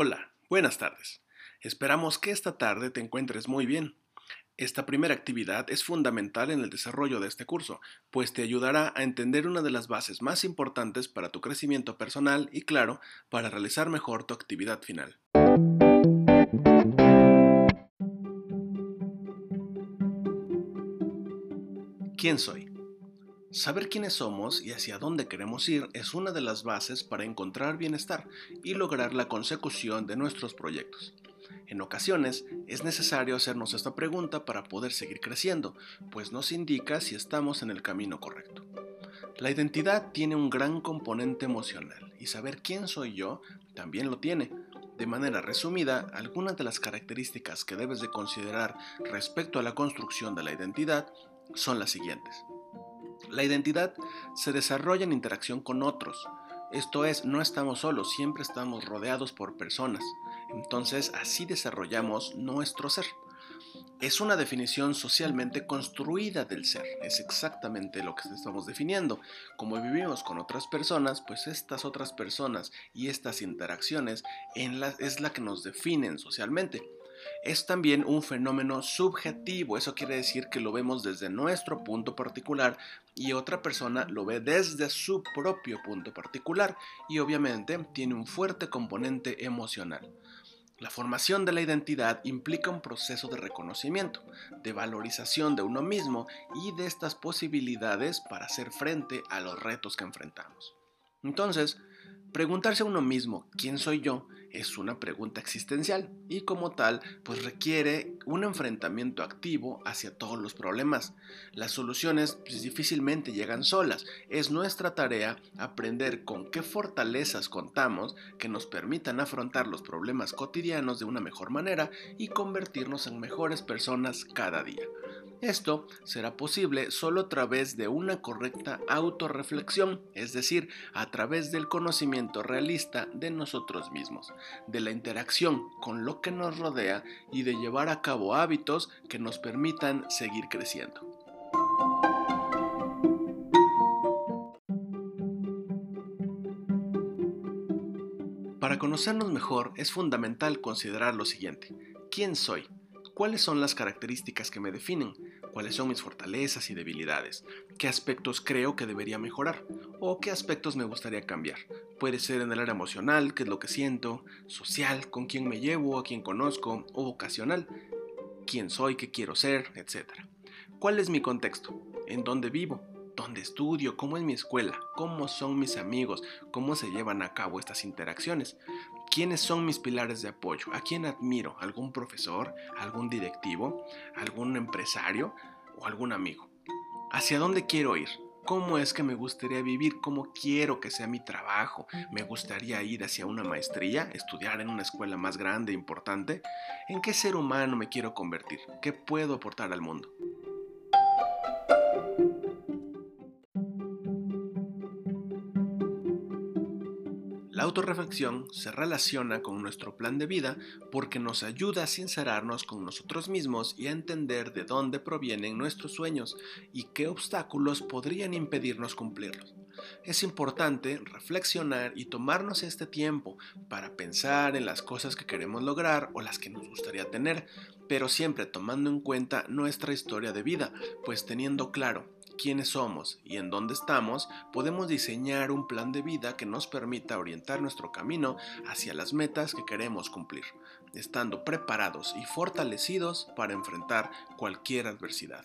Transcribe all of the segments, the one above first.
Hola, buenas tardes. Esperamos que esta tarde te encuentres muy bien. Esta primera actividad es fundamental en el desarrollo de este curso, pues te ayudará a entender una de las bases más importantes para tu crecimiento personal y, claro, para realizar mejor tu actividad final. ¿Quién soy? Saber quiénes somos y hacia dónde queremos ir es una de las bases para encontrar bienestar y lograr la consecución de nuestros proyectos. En ocasiones es necesario hacernos esta pregunta para poder seguir creciendo, pues nos indica si estamos en el camino correcto. La identidad tiene un gran componente emocional y saber quién soy yo también lo tiene. De manera resumida, algunas de las características que debes de considerar respecto a la construcción de la identidad son las siguientes. La identidad se desarrolla en interacción con otros. Esto es, no estamos solos, siempre estamos rodeados por personas. Entonces así desarrollamos nuestro ser. Es una definición socialmente construida del ser, es exactamente lo que estamos definiendo. Como vivimos con otras personas, pues estas otras personas y estas interacciones es la que nos definen socialmente es también un fenómeno subjetivo. Eso quiere decir que lo vemos desde nuestro punto particular y otra persona lo ve desde su propio punto particular y obviamente tiene un fuerte componente emocional. La formación de la identidad implica un proceso de reconocimiento, de valorización de uno mismo y de estas posibilidades para hacer frente a los retos que enfrentamos. Entonces, preguntarse a uno mismo, ¿quién soy yo? Es una pregunta existencial y como tal pues requiere un enfrentamiento activo hacia todos los problemas. Las soluciones pues, difícilmente llegan solas. Es nuestra tarea aprender con qué fortalezas contamos que nos permitan afrontar los problemas cotidianos de una mejor manera y convertirnos en mejores personas cada día. Esto será posible solo a través de una correcta autorreflexión, es decir, a través del conocimiento realista de nosotros mismos, de la interacción con lo que nos rodea y de llevar a cabo hábitos que nos permitan seguir creciendo. Para conocernos mejor es fundamental considerar lo siguiente. ¿Quién soy? ¿Cuáles son las características que me definen? ¿Cuáles son mis fortalezas y debilidades? ¿Qué aspectos creo que debería mejorar? ¿O qué aspectos me gustaría cambiar? Puede ser en el área emocional, qué es lo que siento, social, con quién me llevo, a quién conozco, o vocacional, quién soy, qué quiero ser, etc. ¿Cuál es mi contexto? ¿En dónde vivo? ¿Dónde estudio? ¿Cómo es mi escuela? ¿Cómo son mis amigos? ¿Cómo se llevan a cabo estas interacciones? ¿Quiénes son mis pilares de apoyo? ¿A quién admiro? ¿Algún profesor? ¿Algún directivo? ¿Algún empresario? ¿O algún amigo? ¿Hacia dónde quiero ir? ¿Cómo es que me gustaría vivir? ¿Cómo quiero que sea mi trabajo? ¿Me gustaría ir hacia una maestría? ¿Estudiar en una escuela más grande e importante? ¿En qué ser humano me quiero convertir? ¿Qué puedo aportar al mundo? Autorreflexión se relaciona con nuestro plan de vida porque nos ayuda a sincerarnos con nosotros mismos y a entender de dónde provienen nuestros sueños y qué obstáculos podrían impedirnos cumplirlos. Es importante reflexionar y tomarnos este tiempo para pensar en las cosas que queremos lograr o las que nos gustaría tener, pero siempre tomando en cuenta nuestra historia de vida, pues teniendo claro quiénes somos y en dónde estamos, podemos diseñar un plan de vida que nos permita orientar nuestro camino hacia las metas que queremos cumplir, estando preparados y fortalecidos para enfrentar cualquier adversidad.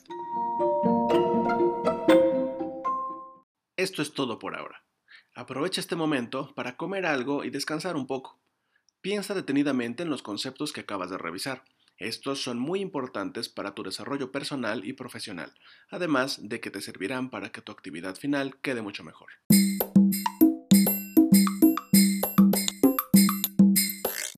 Esto es todo por ahora. Aprovecha este momento para comer algo y descansar un poco. Piensa detenidamente en los conceptos que acabas de revisar estos son muy importantes para tu desarrollo personal y profesional, además de que te servirán para que tu actividad final quede mucho mejor.